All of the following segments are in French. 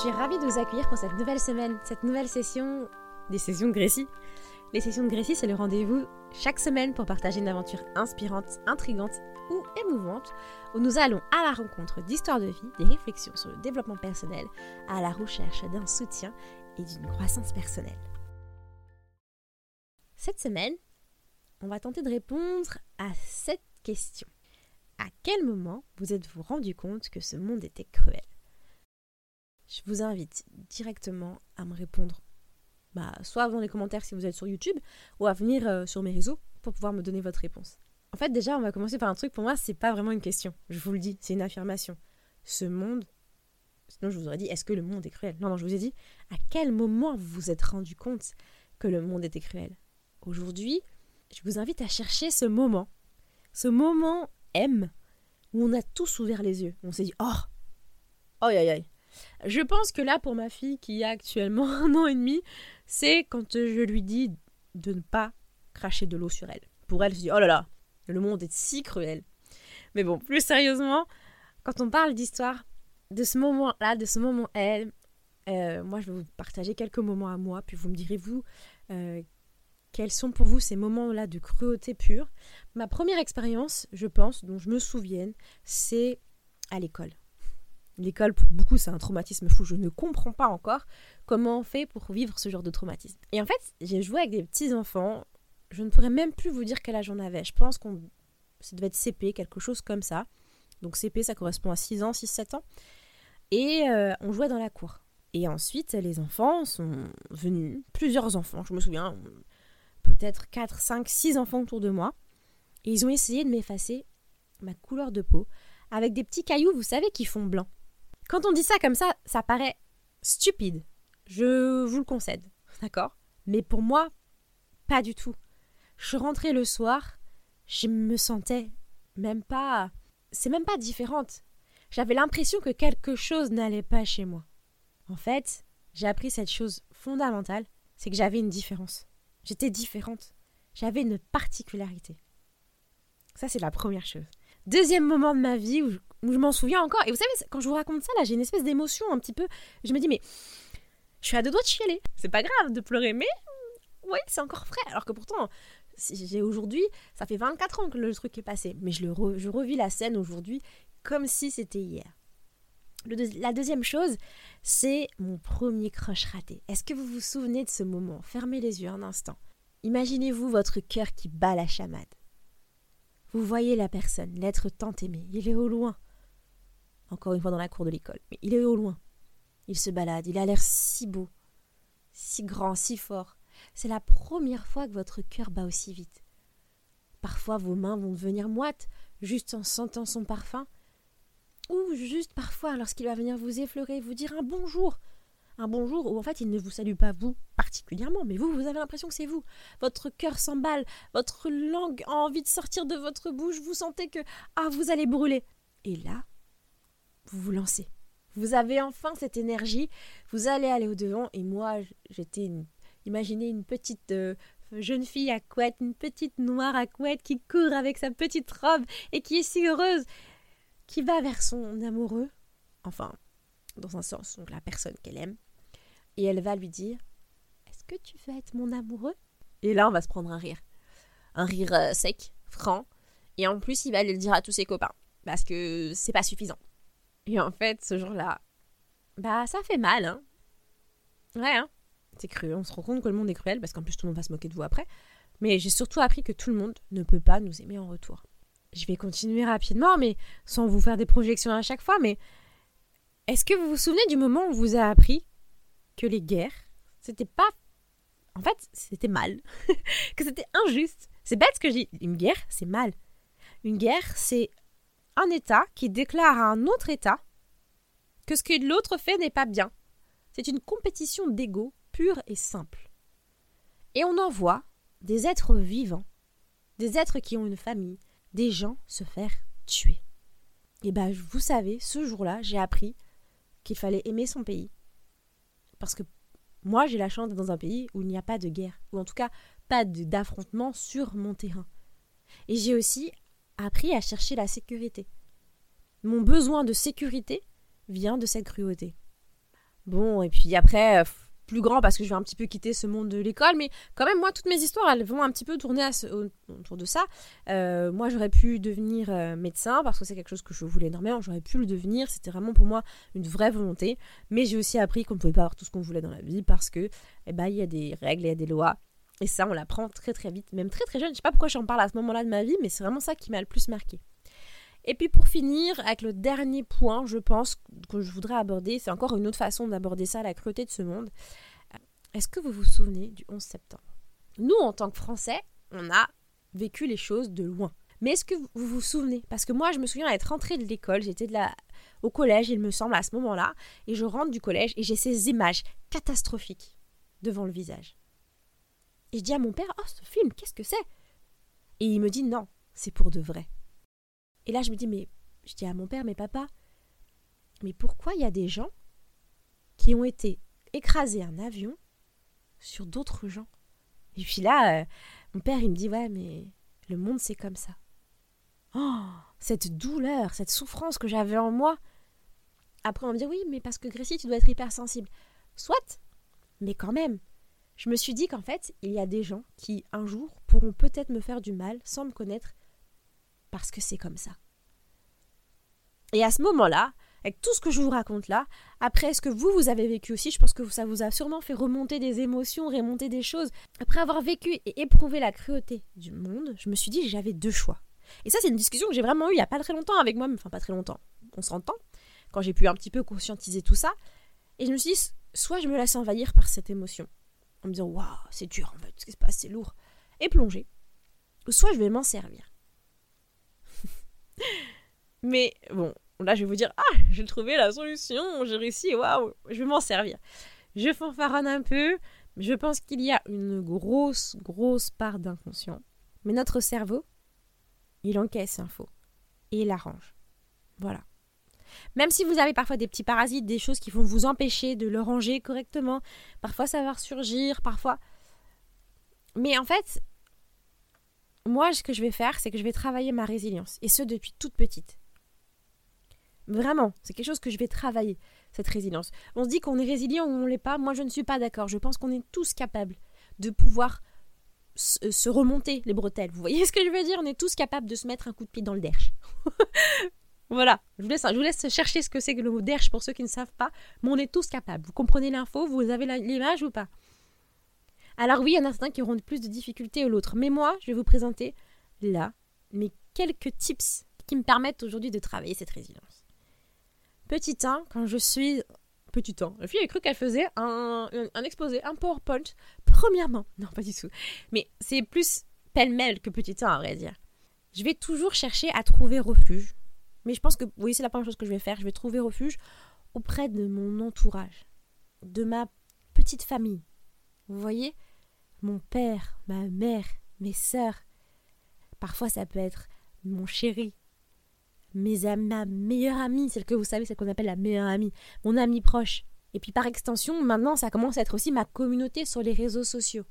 suis ravie de vous accueillir pour cette nouvelle semaine, cette nouvelle session des sessions de Grécie. Les sessions de Grécie, c'est le rendez-vous chaque semaine pour partager une aventure inspirante, intrigante ou émouvante, où nous allons à la rencontre d'histoires de vie, des réflexions sur le développement personnel, à la recherche d'un soutien et d'une croissance personnelle. Cette semaine, on va tenter de répondre à cette question. À quel moment vous êtes-vous rendu compte que ce monde était cruel? Je vous invite directement à me répondre bah, soit dans les commentaires si vous êtes sur YouTube, ou à venir euh, sur mes réseaux pour pouvoir me donner votre réponse. En fait, déjà, on va commencer par un truc, pour moi, c'est pas vraiment une question. Je vous le dis, c'est une affirmation. Ce monde. Sinon, je vous aurais dit, est-ce que le monde est cruel? Non, non, je vous ai dit, à quel moment vous vous êtes rendu compte que le monde était cruel? Aujourd'hui, je vous invite à chercher ce moment. Ce moment M où on a tous ouvert les yeux. On s'est dit, oh, oh, aïe, aïe. Je pense que là, pour ma fille qui a actuellement un an et demi, c'est quand je lui dis de ne pas cracher de l'eau sur elle. Pour elle, se dit, oh là là, le monde est si cruel. Mais bon, plus sérieusement, quand on parle d'histoire, de ce moment-là, de ce moment elle, euh, moi je vais vous partager quelques moments à moi, puis vous me direz vous euh, quels sont pour vous ces moments-là de cruauté pure. Ma première expérience, je pense, dont je me souvienne, c'est à l'école. L'école, pour beaucoup, c'est un traumatisme fou. Je ne comprends pas encore comment on fait pour vivre ce genre de traumatisme. Et en fait, j'ai joué avec des petits-enfants. Je ne pourrais même plus vous dire quel âge on avait. Je pense qu'on ça devait être CP, quelque chose comme ça. Donc CP, ça correspond à 6 ans, 6-7 ans. Et euh, on jouait dans la cour. Et ensuite, les enfants sont venus, plusieurs enfants, je me souviens, peut-être 4, 5, 6 enfants autour de moi. Et ils ont essayé de m'effacer ma couleur de peau avec des petits cailloux, vous savez, qui font blanc. Quand on dit ça comme ça, ça paraît stupide. Je vous le concède, d'accord? Mais pour moi, pas du tout. Je rentrée le soir, je me sentais même pas. C'est même pas différente. J'avais l'impression que quelque chose n'allait pas chez moi. En fait, j'ai appris cette chose fondamentale, c'est que j'avais une différence. J'étais différente. J'avais une particularité. Ça, c'est la première chose. Deuxième moment de ma vie où je, m'en souviens encore. Et vous savez, quand je vous raconte ça, là, j'ai une espèce d'émotion un petit peu. Je me dis, mais je suis à deux doigts de chialer. C'est pas grave de pleurer, mais oui, c'est encore frais. Alors que pourtant, j'ai aujourd'hui, ça fait 24 ans que le truc est passé. Mais je, le revis la scène aujourd'hui comme si c'était hier. la deuxième chose, c'est mon premier crush raté. Est-ce que vous vous souvenez de ce moment? Fermez les yeux un instant. Imaginez-vous votre cœur qui bat la chamade. Vous voyez la personne, l'être tant aimé, il est au loin. Encore une fois dans la cour de l'école, mais il est au loin. Il se balade, il a l'air si beau, si grand, si fort. C'est la première fois que votre cœur bat aussi vite. Parfois vos mains vont devenir moites, juste en sentant son parfum, ou juste parfois lorsqu'il va venir vous effleurer, vous dire un bonjour, un bonjour où en fait il ne vous salue pas vous particulièrement, mais vous, vous avez l'impression que c'est vous. Votre cœur s'emballe, votre langue a envie de sortir de votre bouche, vous sentez que ah vous allez brûler. Et là, vous vous lancez. Vous avez enfin cette énergie, vous allez aller au devant et moi j'étais une imaginez une petite euh, jeune fille à couette, une petite noire à couette qui court avec sa petite robe et qui est si heureuse, qui va vers son amoureux, enfin dans un sens, donc la personne qu'elle aime, et elle va lui dire Est-ce que tu veux être mon amoureux? Et là, on va se prendre un rire. Un rire euh, sec, franc. Et en plus, il va le dire à tous ses copains. Parce que c'est pas suffisant. Et en fait, ce jour-là, bah, ça fait mal, hein. Ouais, hein. C'est cru. On se rend compte que le monde est cruel parce qu'en plus, tout le monde va se moquer de vous après. Mais j'ai surtout appris que tout le monde ne peut pas nous aimer en retour. Je vais continuer rapidement, mais sans vous faire des projections à chaque fois. Mais est-ce que vous vous souvenez du moment où vous a appris que les guerres, c'était pas. En fait, c'était mal. que c'était injuste? C'est bête ce que je dis. Une guerre, c'est mal. Une guerre, c'est un État qui déclare à un autre État que ce que l'autre fait n'est pas bien. C'est une compétition d'ego pure et simple. Et on en voit des êtres vivants, des êtres qui ont une famille, des gens se faire tuer. Et ben, vous savez, ce jour-là, j'ai appris qu'il fallait aimer son pays, parce que moi, j'ai la chance d'être dans un pays où il n'y a pas de guerre, ou en tout cas pas d'affrontement sur mon terrain. Et j'ai aussi appris à chercher la sécurité. Mon besoin de sécurité vient de cette cruauté. Bon, et puis après, plus grand parce que je vais un petit peu quitter ce monde de l'école, mais quand même, moi, toutes mes histoires, elles vont un petit peu tourner autour de ça. Euh, moi, j'aurais pu devenir euh, médecin parce que c'est quelque chose que je voulais énormément, j'aurais pu le devenir, c'était vraiment pour moi une vraie volonté, mais j'ai aussi appris qu'on ne pouvait pas avoir tout ce qu'on voulait dans la vie parce que, eh ben, il y a des règles, il y a des lois, et ça, on l'apprend très très vite, même très très jeune. Je sais pas pourquoi j'en parle à ce moment-là de ma vie, mais c'est vraiment ça qui m'a le plus marqué. Et puis pour finir, avec le dernier point, je pense, que je voudrais aborder, c'est encore une autre façon d'aborder ça, la cruauté de ce monde. Est-ce que vous vous souvenez du 11 septembre? Nous, en tant que Français, on a vécu les choses de loin. Mais est-ce que vous vous souvenez? Parce que moi, je me souviens d'être rentrée de l'école, j'étais de la... au collège, il me semble, à ce moment-là, et je rentre du collège et j'ai ces images catastrophiques devant le visage. Et je dis à mon père, oh, ce film, qu'est-ce que c'est? Et il me dit, non, c'est pour de vrai. Et là, je me dis, mais je dis à mon père, mais papa, mais pourquoi il y a des gens qui ont été écrasés un avion sur d'autres gens? Et puis là, euh, mon père, il me dit, ouais, mais le monde, c'est comme ça. Oh, cette douleur, cette souffrance que j'avais en moi. Après, on me dit, oui, mais parce que Gracie, tu dois être hypersensible. Soit, mais quand même. Je me suis dit qu'en fait, il y a des gens qui, un jour, pourront peut-être me faire du mal sans me connaître parce que c'est comme ça. Et à ce moment-là, avec tout ce que je vous raconte là, après ce que vous, vous avez vécu aussi, je pense que ça vous a sûrement fait remonter des émotions, remonter des choses. Après avoir vécu et éprouvé la cruauté du monde, je me suis dit j'avais deux choix. Et ça, c'est une discussion que j'ai vraiment eue il n'y a pas très longtemps avec moi, enfin pas très longtemps, on s'entend, quand j'ai pu un petit peu conscientiser tout ça. Et je me suis dit, soit je me laisse envahir par cette émotion, en me disant, waouh, c'est dur en fait, ce qui se passe, c'est lourd, et plonger, soit je vais m'en servir. Mais bon, là je vais vous dire ah j'ai trouvé la solution, j'ai réussi, waouh, je vais m'en servir. Je fanfaronne un peu, je pense qu'il y a une grosse grosse part d'inconscient. Mais notre cerveau, il encaisse l'info et il arrange. Voilà. Même si vous avez parfois des petits parasites, des choses qui vont vous empêcher de le ranger correctement, parfois ça va surgir, parfois. Mais en fait, moi, ce que je vais faire, c'est que je vais travailler ma résilience. Et ce, depuis toute petite. Vraiment, c'est quelque chose que je vais travailler, cette résilience. On se dit qu'on est résilient ou on l'est pas. Moi, je ne suis pas d'accord. Je pense qu'on est tous capables de pouvoir se remonter les bretelles. Vous voyez ce que je veux dire? On est tous capables de se mettre un coup de pied dans le derche. voilà, je vous, laisse, je vous chercher ce que c'est que le mot derche pour ceux qui ne savent pas. Mais on est tous capables. Vous comprenez l'info Vous avez l'image ou pas? Alors oui, il y en a certains qui auront plus de difficultés que l'autre. Mais moi, je vais vous présenter là mes quelques tips qui me permettent aujourd'hui de travailler cette résilience. Petit 1, quand je suis... Petit 1. La fille a cru qu'elle faisait un, un, exposé, un PowerPoint, premièrement. Non, pas du tout. Mais c'est plus pêle-mêle que petit 1, à vrai dire. Je vais toujours chercher à trouver refuge. Mais je pense que, oui, c'est la première chose que je vais faire. Je vais trouver refuge auprès de mon entourage, de ma petite famille. Vous voyez? Mon père, ma mère, mes sœurs. Parfois, ça peut être mon chéri, mes ma meilleure amie, celle que vous savez, celle qu'on appelle la meilleure amie, mon ami proche. Et puis par extension, maintenant, ça commence à être aussi ma communauté sur les réseaux sociaux.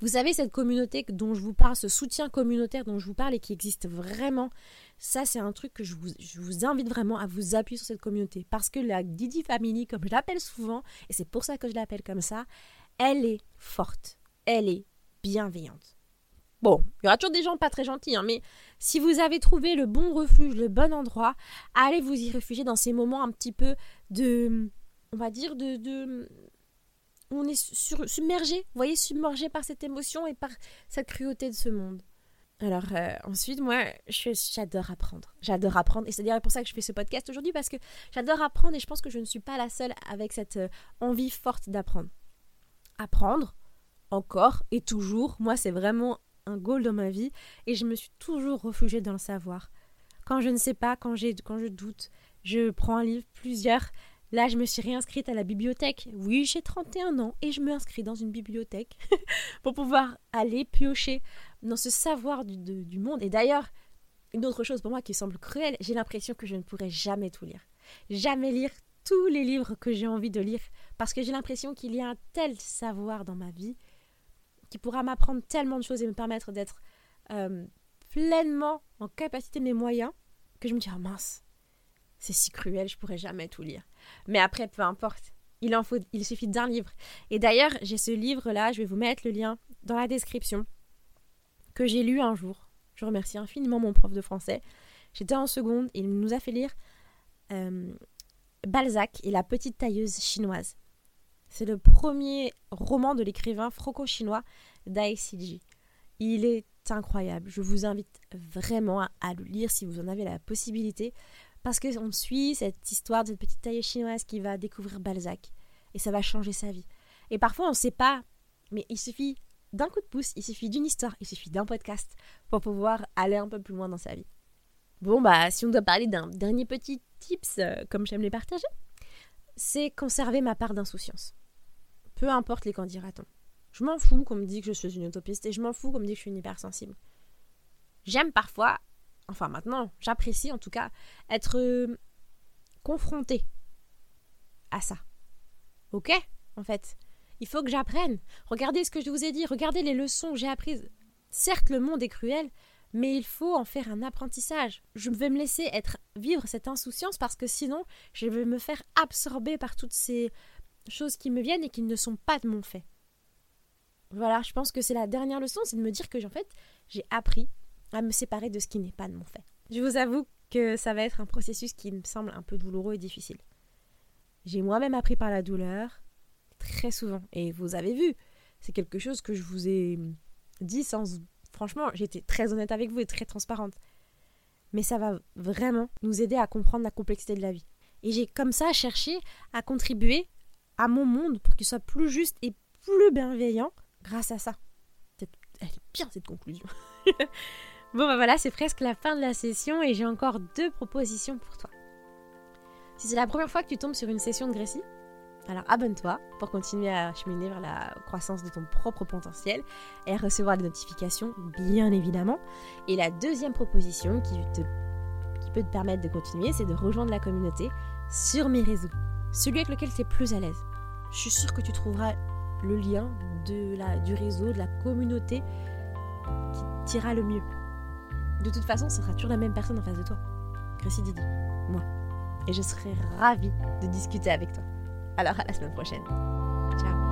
Vous savez, cette communauté dont je vous parle, ce soutien communautaire dont je vous parle et qui existe vraiment, ça c'est un truc que je vous, invite vraiment à vous appuyer sur cette communauté. Parce que la Didi Family, comme je l'appelle souvent, et c'est pour ça que je l'appelle comme ça, elle est forte elle est bienveillante. Bon, il y aura toujours des gens pas très gentils, hein, mais si vous avez trouvé le bon refuge, le bon endroit, allez vous y réfugier dans ces moments un petit peu de, on va dire, de on est submergé, vous voyez, submergé par cette émotion et par cette cruauté de ce monde. Alors euh, ensuite, moi, j'adore apprendre. J'adore apprendre. Et c'est pour ça que je fais ce podcast aujourd'hui, parce que j'adore apprendre et je pense que je ne suis pas la seule avec cette euh, envie forte d'apprendre. Apprendre, encore et toujours. Moi, c'est vraiment un goal dans ma vie et je me suis toujours réfugiée dans le savoir. Quand je ne sais pas, quand, quand je doute, je prends un livre, plusieurs. Là, je me suis réinscrite à la bibliothèque. Oui, j'ai 31 ans et je me inscris dans une bibliothèque pour pouvoir aller piocher dans ce savoir du, monde. Et d'ailleurs, une autre chose pour moi qui semble cruelle, j'ai l'impression que je ne pourrai jamais tout lire. Jamais lire tous les livres que j'ai envie de lire parce que j'ai l'impression qu'il y a un tel savoir dans ma vie qui pourra m'apprendre tellement de choses et me permettre d'être euh, pleinement en capacité de mes moyens, que je me dis, ah mince, c'est si cruel, je pourrais jamais tout lire. Mais après, peu importe, Il suffit d'un livre. Et d'ailleurs, j'ai ce livre-là, je vais vous mettre le lien dans la description, que j'ai lu un jour. Je remercie infiniment mon prof de français. J'étais en seconde, il nous a fait lire euh, Balzac et la petite tailleuse chinoise. C'est le premier roman de l'écrivain franco-chinois Dai Siji. Il est incroyable. Je vous invite vraiment à, le lire si vous en avez la possibilité. Parce qu'on suit cette histoire de cette petite tailleuse chinoise qui va découvrir Balzac. Et ça va changer sa vie. Et parfois on ne sait pas, mais il suffit d'un coup de pouce, il suffit d'une histoire, il suffit d'un podcast pour pouvoir aller un peu plus loin dans sa vie. Bon, bah, si on doit parler d'un dernier petit tips, euh, comme j'aime les partager, c'est conserver ma part d'insouciance. Peu importe les qu'en dira-t-on. Je m'en fous qu'on me dit que je suis une utopiste et je m'en fous qu'on me dit que je suis une hypersensible. J'aime parfois, enfin maintenant, j'apprécie en tout cas, être euh, confrontée à ça. Ok? En fait, il faut que j'apprenne. Regardez ce que je vous ai dit, regardez les leçons que j'ai apprises. Certes, le monde est cruel, mais il faut en faire un apprentissage. Je vais me laisser être vivre cette insouciance parce que sinon, je vais me faire absorber par toutes ces choses qui me viennent et qui ne sont pas de mon fait. Voilà, je pense que c'est la dernière leçon, c'est de me dire que en fait, j'ai appris à me séparer de ce qui n'est pas de mon fait. Je vous avoue que ça va être un processus qui me semble un peu douloureux et difficile. J'ai moi-même appris par la douleur très souvent et vous avez vu, c'est quelque chose que je vous ai dit sans franchement, j'étais très honnête avec vous et très transparente. Mais ça va vraiment nous aider à comprendre la complexité de la vie. Et j'ai comme ça cherché à contribuer à mon monde pour qu'il soit plus juste et plus bienveillant grâce à ça. Elle est bien cette conclusion. bon ben voilà, c'est presque la fin de la session et j'ai encore deux propositions pour toi. Si c'est la première fois que tu tombes sur une session de Grécie, alors abonne-toi pour continuer à cheminer vers la croissance de ton propre potentiel et recevoir des notifications, bien évidemment. Et la deuxième proposition qui, peut te permettre de continuer, c'est de rejoindre la communauté sur mes réseaux, celui avec lequel tu es plus à l'aise. Je suis sûre que tu trouveras le lien du réseau, de la communauté qui t'ira le mieux. De toute façon, ce sera toujours la même personne en face de toi. Chrissy Didi, moi. Et je serai ravie de discuter avec toi. Alors à la semaine prochaine. Ciao